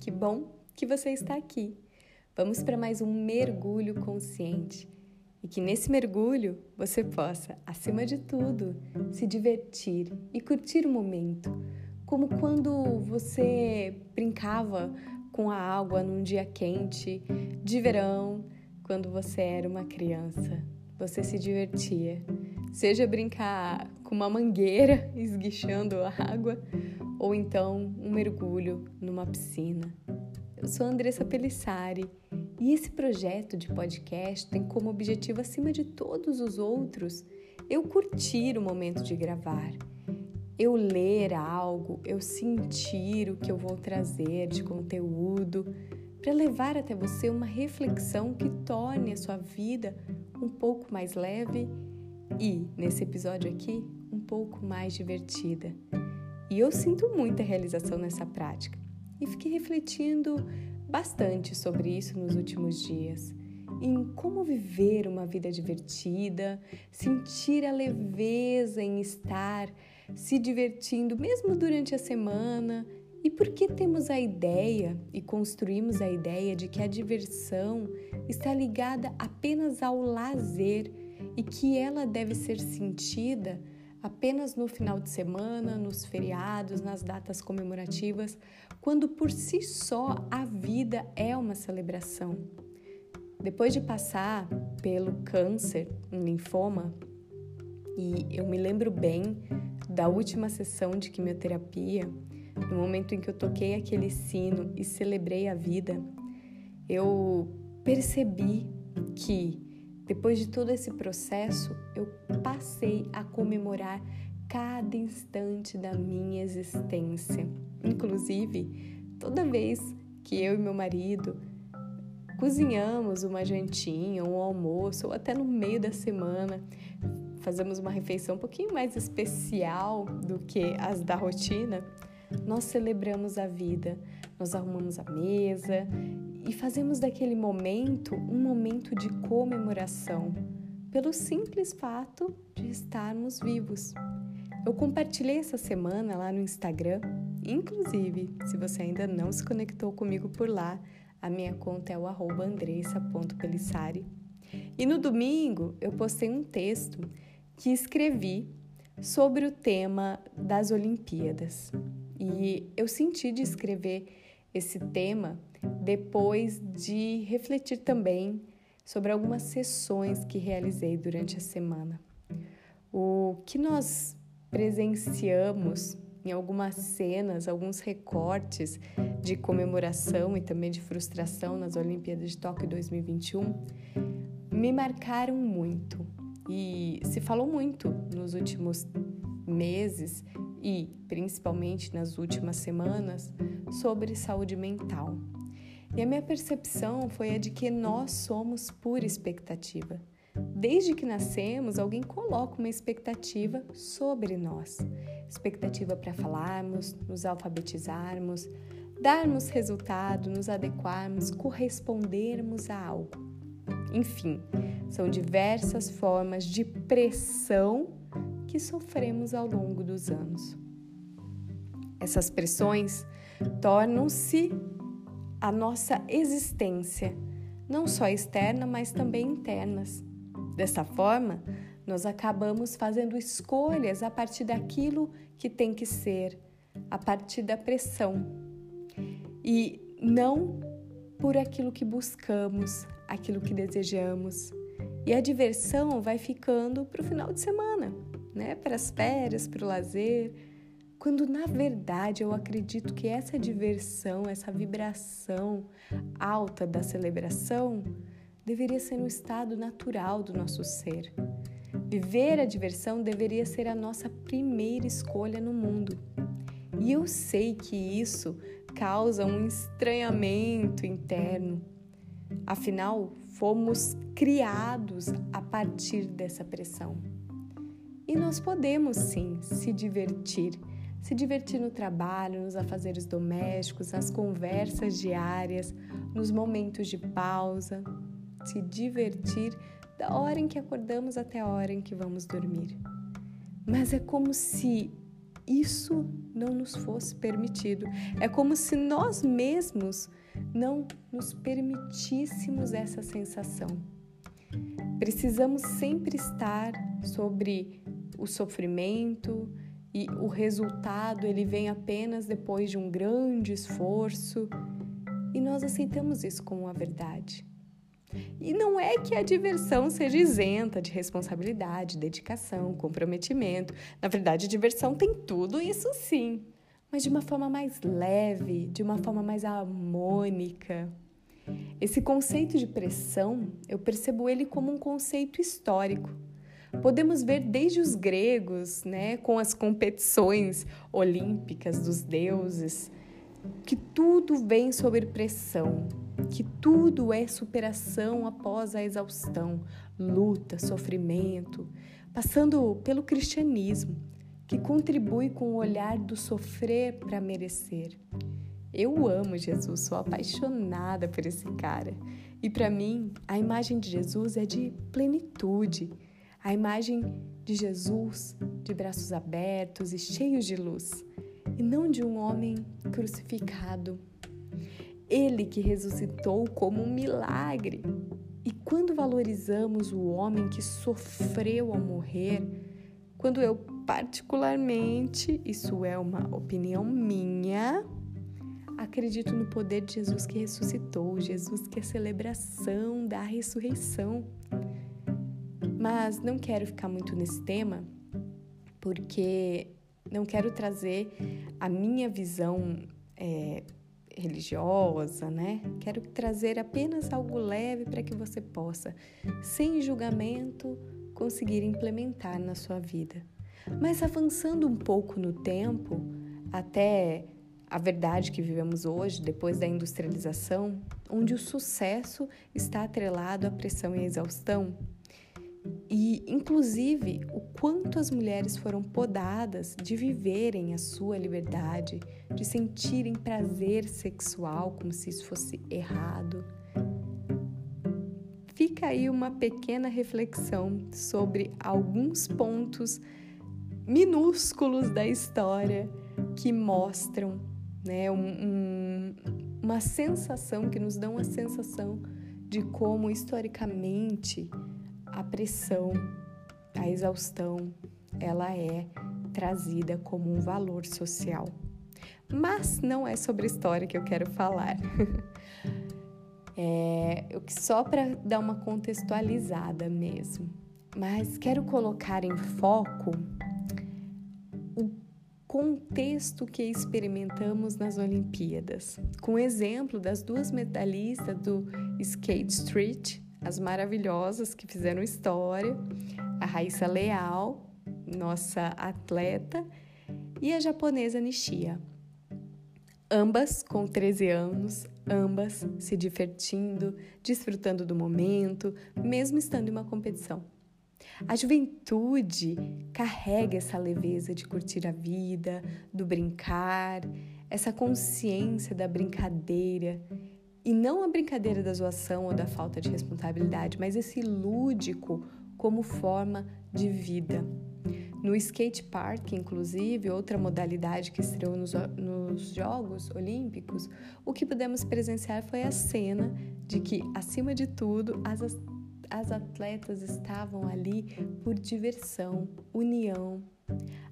Que bom que você está aqui. Vamos para mais um mergulho consciente e que nesse mergulho você possa, acima de tudo, se divertir e curtir o momento, como quando você brincava com a água num dia quente de verão, quando você era uma criança. Você se divertia, seja brincar com uma mangueira esguichando a água ou então um mergulho numa piscina. Eu sou Andressa Pelissari e esse projeto de podcast tem como objetivo, acima de todos os outros, eu curtir o momento de gravar, eu ler algo, eu sentir o que eu vou trazer de conteúdo para levar até você uma reflexão que torne a sua vida um pouco mais leve e, nesse episódio aqui, um pouco mais divertida. E eu sinto muita realização nessa prática e fiquei refletindo bastante sobre isso nos últimos dias. Em como viver uma vida divertida, sentir a leveza em estar se divertindo mesmo durante a semana e por que temos a ideia e construímos a ideia de que a diversão está ligada apenas ao lazer e que ela deve ser sentida apenas no final de semana, nos feriados, nas datas comemorativas, quando por si só a vida é uma celebração. Depois de passar pelo câncer, um linfoma, e eu me lembro bem da última sessão de quimioterapia, no momento em que eu toquei aquele sino e celebrei a vida, eu percebi que depois de todo esse processo, eu passei a comemorar cada instante da minha existência. Inclusive, toda vez que eu e meu marido cozinhamos uma jantinha, um almoço, ou até no meio da semana, fazemos uma refeição um pouquinho mais especial do que as da rotina, nós celebramos a vida, nós arrumamos a mesa e fazemos daquele momento um momento de comemoração, pelo simples fato de estarmos vivos. Eu compartilhei essa semana lá no Instagram, inclusive, se você ainda não se conectou comigo por lá, a minha conta é o andressa.pelissari. E no domingo eu postei um texto que escrevi sobre o tema das Olimpíadas. E eu senti de escrever esse tema depois de refletir também sobre algumas sessões que realizei durante a semana. O que nós presenciamos em algumas cenas, alguns recortes de comemoração e também de frustração nas Olimpíadas de Tóquio 2021 me marcaram muito. E se falou muito nos últimos meses e principalmente nas últimas semanas sobre saúde mental. E a minha percepção foi a de que nós somos pura expectativa. Desde que nascemos, alguém coloca uma expectativa sobre nós. Expectativa para falarmos, nos alfabetizarmos, darmos resultado, nos adequarmos, correspondermos a algo. Enfim, são diversas formas de pressão que sofremos ao longo dos anos. Essas pressões tornam-se a nossa existência, não só externa, mas também internas. Dessa forma, nós acabamos fazendo escolhas a partir daquilo que tem que ser, a partir da pressão, e não por aquilo que buscamos, aquilo que desejamos. E a diversão vai ficando para o final de semana né, para as férias, para o lazer, quando na verdade eu acredito que essa diversão, essa vibração alta da celebração deveria ser um estado natural do nosso ser. Viver a diversão deveria ser a nossa primeira escolha no mundo. E eu sei que isso causa um estranhamento interno. Afinal, fomos criados a partir dessa pressão. E nós podemos sim se divertir. Se divertir no trabalho, nos afazeres domésticos, nas conversas diárias, nos momentos de pausa. Se divertir da hora em que acordamos até a hora em que vamos dormir. Mas é como se isso não nos fosse permitido. É como se nós mesmos não nos permitíssemos essa sensação. Precisamos sempre estar sobre o sofrimento e o resultado ele vem apenas depois de um grande esforço e nós aceitamos isso como uma verdade. E não é que a diversão seja isenta de responsabilidade, dedicação, comprometimento. Na verdade, a diversão tem tudo isso sim, mas de uma forma mais leve, de uma forma mais harmônica. Esse conceito de pressão, eu percebo ele como um conceito histórico. Podemos ver desde os gregos, né, com as competições olímpicas dos deuses, que tudo vem sob pressão, que tudo é superação após a exaustão, luta, sofrimento, passando pelo cristianismo, que contribui com o olhar do sofrer para merecer. Eu amo Jesus, sou apaixonada por esse cara. E para mim, a imagem de Jesus é de plenitude, a imagem de Jesus de braços abertos e cheios de luz, e não de um homem crucificado ele que ressuscitou como um milagre. E quando valorizamos o homem que sofreu ao morrer, quando eu particularmente, isso é uma opinião minha, acredito no poder de Jesus que ressuscitou, Jesus que é a celebração da ressurreição. Mas não quero ficar muito nesse tema, porque não quero trazer a minha visão é, religiosa, né? Quero trazer apenas algo leve para que você possa, sem julgamento, conseguir implementar na sua vida. Mas avançando um pouco no tempo, até a verdade que vivemos hoje, depois da industrialização, onde o sucesso está atrelado à pressão e à exaustão, e, inclusive, o quanto as mulheres foram podadas de viverem a sua liberdade, de sentirem prazer sexual como se isso fosse errado. Fica aí uma pequena reflexão sobre alguns pontos minúsculos da história que mostram né, um, um, uma sensação, que nos dão a sensação de como historicamente a pressão, a exaustão, ela é trazida como um valor social. Mas não é sobre história que eu quero falar. é, só para dar uma contextualizada mesmo. Mas quero colocar em foco o contexto que experimentamos nas Olimpíadas, com exemplo das duas medalhistas do Skate Street as maravilhosas que fizeram história, a Raíssa Leal, nossa atleta, e a japonesa Nishia. Ambas com 13 anos, ambas se divertindo, desfrutando do momento, mesmo estando em uma competição. A juventude carrega essa leveza de curtir a vida, do brincar, essa consciência da brincadeira e não a brincadeira da zoação ou da falta de responsabilidade, mas esse lúdico como forma de vida. No skate park, inclusive, outra modalidade que estreou nos, nos Jogos Olímpicos, o que pudemos presenciar foi a cena de que, acima de tudo, as, as atletas estavam ali por diversão, união.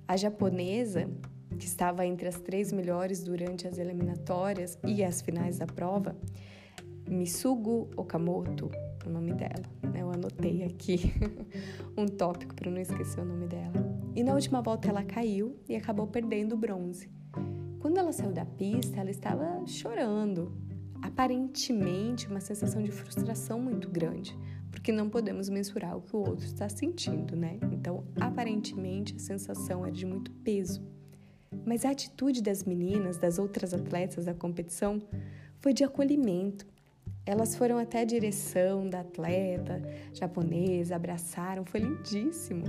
A japonesa que estava entre as três melhores durante as eliminatórias e as finais da prova, Misugu Okamoto, o nome dela. Né? Eu anotei aqui um tópico para não esquecer o nome dela. E na última volta ela caiu e acabou perdendo o bronze. Quando ela saiu da pista, ela estava chorando. Aparentemente, uma sensação de frustração muito grande, porque não podemos mensurar o que o outro está sentindo, né? Então, aparentemente, a sensação era de muito peso. Mas a atitude das meninas, das outras atletas da competição, foi de acolhimento. Elas foram até a direção da atleta japonesa, abraçaram, foi lindíssimo.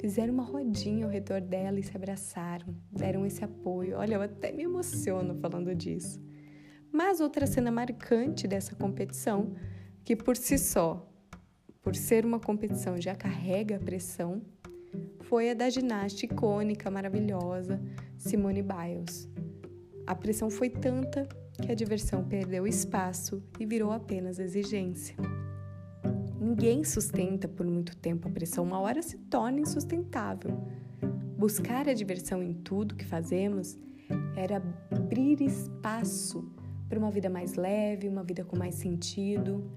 Fizeram uma rodinha ao redor dela e se abraçaram, deram esse apoio. Olha, eu até me emociono falando disso. Mas outra cena marcante dessa competição, que por si só, por ser uma competição, já carrega a pressão, foi a da ginasta icônica, maravilhosa Simone Biles. A pressão foi tanta que a diversão perdeu espaço e virou apenas exigência. Ninguém sustenta por muito tempo a pressão, uma hora se torna insustentável. Buscar a diversão em tudo que fazemos era abrir espaço para uma vida mais leve, uma vida com mais sentido.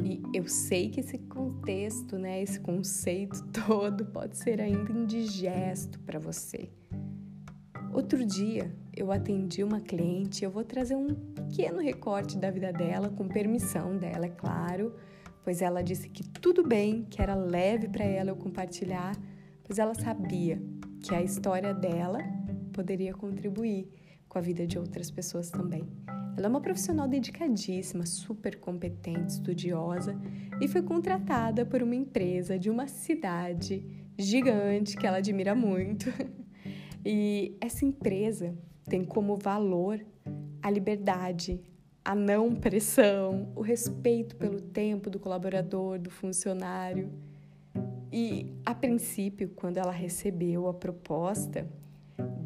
E eu sei que esse contexto, né, esse conceito todo pode ser ainda indigesto para você. Outro dia eu atendi uma cliente, eu vou trazer um pequeno recorte da vida dela, com permissão dela, é claro, pois ela disse que tudo bem, que era leve para ela eu compartilhar, pois ela sabia que a história dela poderia contribuir com a vida de outras pessoas também. Ela é uma profissional dedicadíssima, super competente, estudiosa e foi contratada por uma empresa de uma cidade gigante que ela admira muito. E essa empresa tem como valor a liberdade, a não pressão, o respeito pelo tempo do colaborador, do funcionário. E a princípio, quando ela recebeu a proposta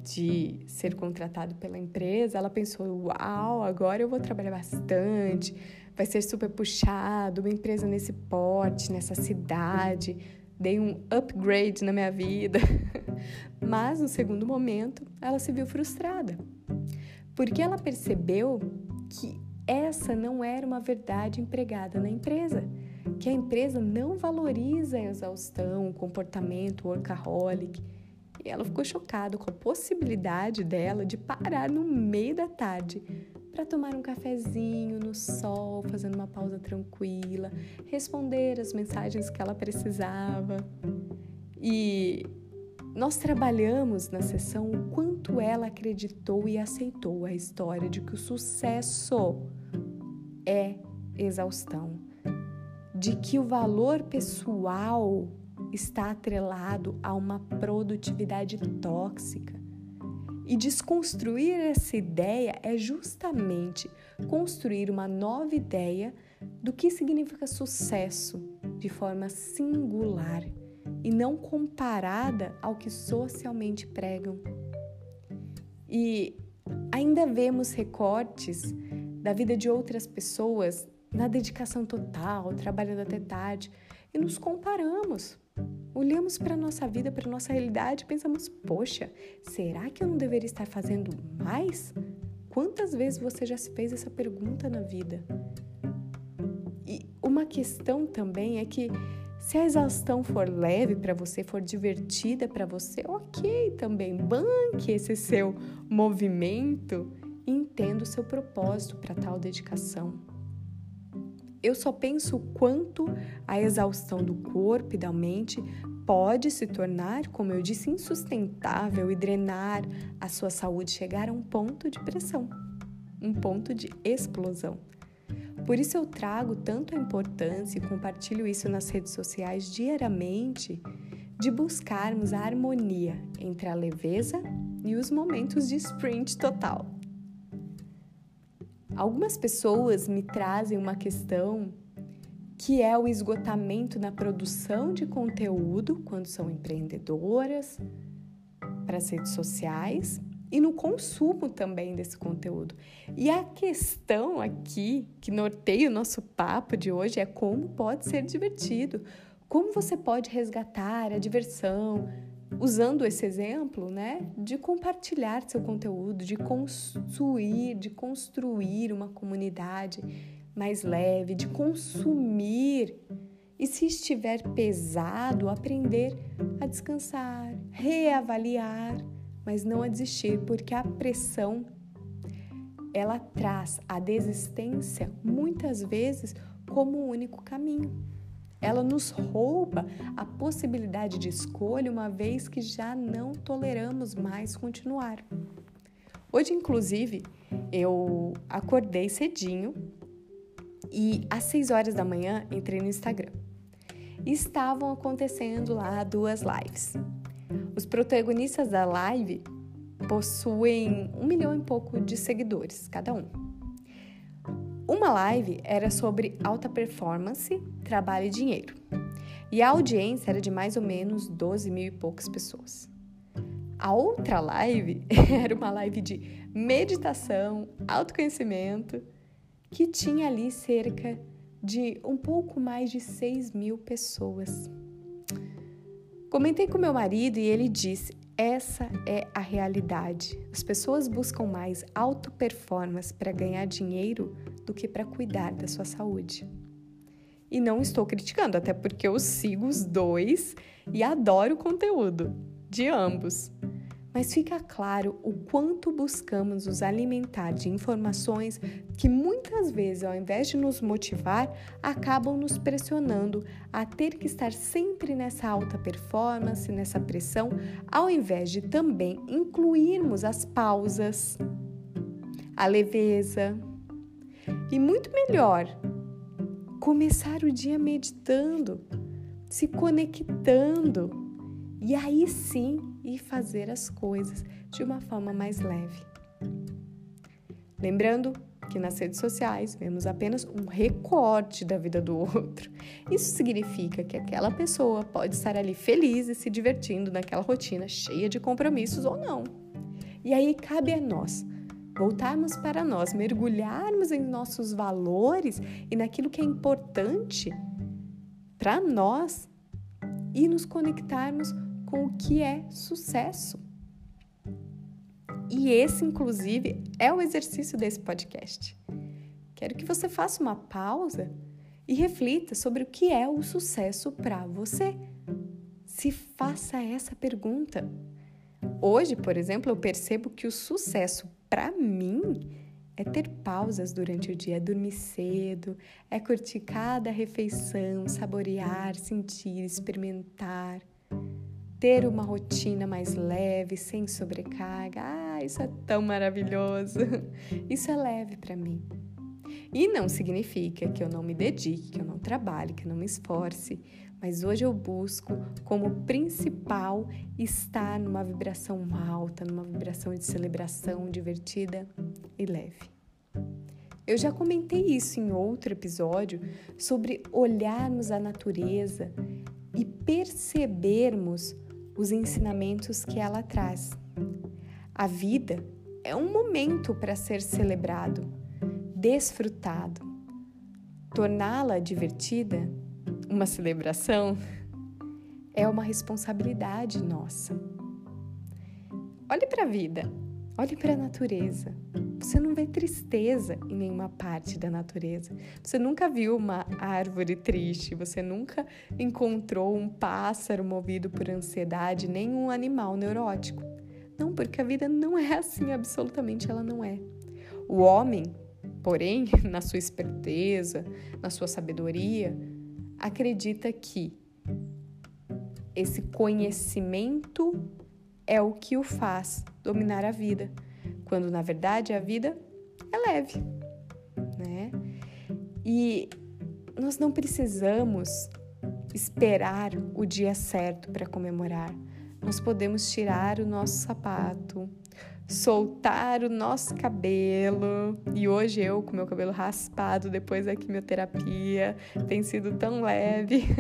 de ser contratado pela empresa, ela pensou: "Uau, agora eu vou trabalhar bastante, vai ser super puxado, uma empresa nesse porte, nessa cidade, dei um upgrade na minha vida". Mas no segundo momento, ela se viu frustrada, porque ela percebeu que essa não era uma verdade empregada na empresa, que a empresa não valoriza a exaustão, o comportamento workaholic. E ela ficou chocada com a possibilidade dela de parar no meio da tarde para tomar um cafezinho no sol, fazendo uma pausa tranquila, responder as mensagens que ela precisava. E nós trabalhamos na sessão o quanto ela acreditou e aceitou a história de que o sucesso é exaustão, de que o valor pessoal está atrelado a uma produtividade tóxica. E desconstruir essa ideia é justamente construir uma nova ideia do que significa sucesso de forma singular e não comparada ao que socialmente pregam. E ainda vemos recortes da vida de outras pessoas na dedicação total, trabalhando até tarde, e nos comparamos. Olhamos para a nossa vida, para a nossa realidade e pensamos: poxa, será que eu não deveria estar fazendo mais? Quantas vezes você já se fez essa pergunta na vida? E uma questão também é que se a exaustão for leve para você, for divertida para você, ok também. Banque esse seu movimento e entenda o seu propósito para tal dedicação. Eu só penso o quanto a exaustão do corpo e da mente pode se tornar, como eu disse, insustentável e drenar a sua saúde, chegar a um ponto de pressão, um ponto de explosão. Por isso eu trago tanto a importância e compartilho isso nas redes sociais diariamente de buscarmos a harmonia entre a leveza e os momentos de sprint total. Algumas pessoas me trazem uma questão que é o esgotamento na produção de conteúdo quando são empreendedoras para as redes sociais e no consumo também desse conteúdo. E a questão aqui que norteia o nosso papo de hoje é como pode ser divertido, como você pode resgatar a diversão, usando esse exemplo, né, de compartilhar seu conteúdo, de construir, de construir uma comunidade mais leve, de consumir e se estiver pesado, aprender a descansar, reavaliar mas não a desistir, porque a pressão ela traz a desistência muitas vezes como o único caminho. Ela nos rouba a possibilidade de escolha, uma vez que já não toleramos mais continuar. Hoje, inclusive, eu acordei cedinho e às 6 horas da manhã entrei no Instagram. Estavam acontecendo lá duas lives. Os protagonistas da live possuem um milhão e pouco de seguidores, cada um. Uma live era sobre alta performance, trabalho e dinheiro. e a audiência era de mais ou menos 12 mil e poucas pessoas. A outra live era uma live de meditação, autoconhecimento, que tinha ali cerca de um pouco mais de 6 mil pessoas. Comentei com meu marido e ele disse: essa é a realidade. As pessoas buscam mais auto-performance para ganhar dinheiro do que para cuidar da sua saúde. E não estou criticando, até porque eu sigo os dois e adoro o conteúdo de ambos mas fica claro o quanto buscamos nos alimentar de informações que muitas vezes, ao invés de nos motivar, acabam nos pressionando a ter que estar sempre nessa alta performance, nessa pressão, ao invés de também incluirmos as pausas, a leveza. E muito melhor, começar o dia meditando, se conectando e aí sim ir fazer as coisas de uma forma mais leve. Lembrando que nas redes sociais vemos apenas um recorte da vida do outro. Isso significa que aquela pessoa pode estar ali feliz e se divertindo naquela rotina cheia de compromissos ou não. E aí cabe a nós voltarmos para nós, mergulharmos em nossos valores e naquilo que é importante para nós e nos conectarmos com o que é sucesso. E esse, inclusive, é o exercício desse podcast. Quero que você faça uma pausa e reflita sobre o que é o sucesso para você. Se faça essa pergunta. Hoje, por exemplo, eu percebo que o sucesso para mim é ter pausas durante o dia, é dormir cedo, é curtir cada refeição, saborear, sentir, experimentar ter uma rotina mais leve, sem sobrecarga. Ah, isso é tão maravilhoso. Isso é leve para mim. E não significa que eu não me dedique, que eu não trabalhe, que eu não me esforce, mas hoje eu busco como principal estar numa vibração alta, numa vibração de celebração divertida e leve. Eu já comentei isso em outro episódio sobre olharmos a natureza e percebermos os ensinamentos que ela traz. A vida é um momento para ser celebrado, desfrutado. Torná-la divertida, uma celebração, é uma responsabilidade nossa. Olhe para a vida, olhe para a natureza. Você não vê tristeza em nenhuma parte da natureza. Você nunca viu uma árvore triste, você nunca encontrou um pássaro movido por ansiedade, nem um animal neurótico. Não, porque a vida não é assim, absolutamente ela não é. O homem, porém, na sua esperteza, na sua sabedoria, acredita que esse conhecimento é o que o faz dominar a vida quando na verdade a vida é leve, né? E nós não precisamos esperar o dia certo para comemorar. Nós podemos tirar o nosso sapato, soltar o nosso cabelo. E hoje eu, com meu cabelo raspado depois da quimioterapia, tem sido tão leve.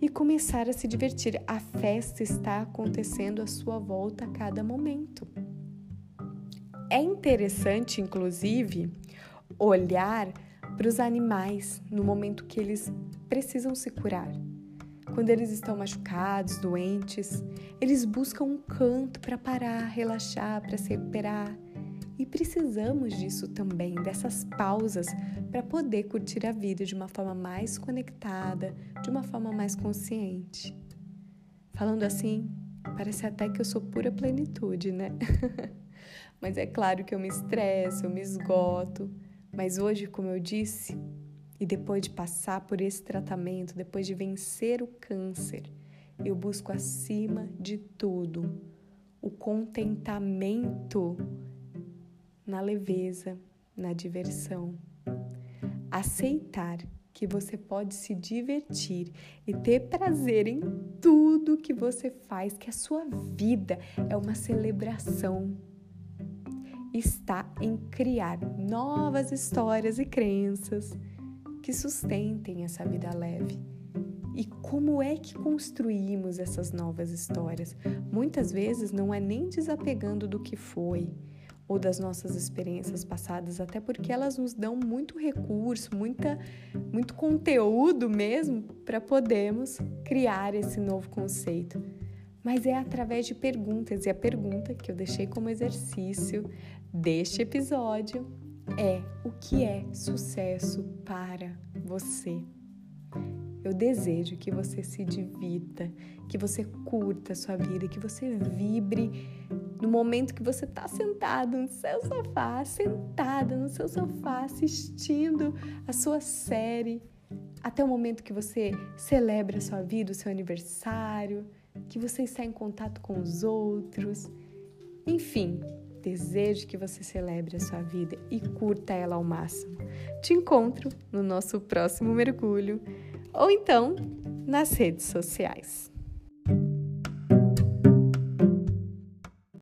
e começar a se divertir. A festa está acontecendo à sua volta a cada momento. É interessante, inclusive, olhar para os animais no momento que eles precisam se curar. Quando eles estão machucados, doentes, eles buscam um canto para parar, relaxar, para se recuperar. E precisamos disso também, dessas pausas, para poder curtir a vida de uma forma mais conectada, de uma forma mais consciente. Falando assim, parece até que eu sou pura plenitude, né? Mas é claro que eu me estresso, eu me esgoto. Mas hoje, como eu disse, e depois de passar por esse tratamento, depois de vencer o câncer, eu busco acima de tudo o contentamento na leveza, na diversão. Aceitar que você pode se divertir e ter prazer em tudo que você faz, que a sua vida é uma celebração está em criar novas histórias e crenças que sustentem essa vida leve. E como é que construímos essas novas histórias? Muitas vezes não é nem desapegando do que foi ou das nossas experiências passadas, até porque elas nos dão muito recurso, muita, muito conteúdo mesmo para podermos criar esse novo conceito. Mas é através de perguntas, e a pergunta que eu deixei como exercício deste episódio é: o que é sucesso para você? Eu desejo que você se divirta, que você curta a sua vida, que você vibre no momento que você está sentado no seu sofá, sentada no seu sofá, assistindo a sua série, até o momento que você celebra a sua vida, o seu aniversário, que você está em contato com os outros. Enfim, desejo que você celebre a sua vida e curta ela ao máximo. Te encontro no nosso próximo mergulho ou então nas redes sociais.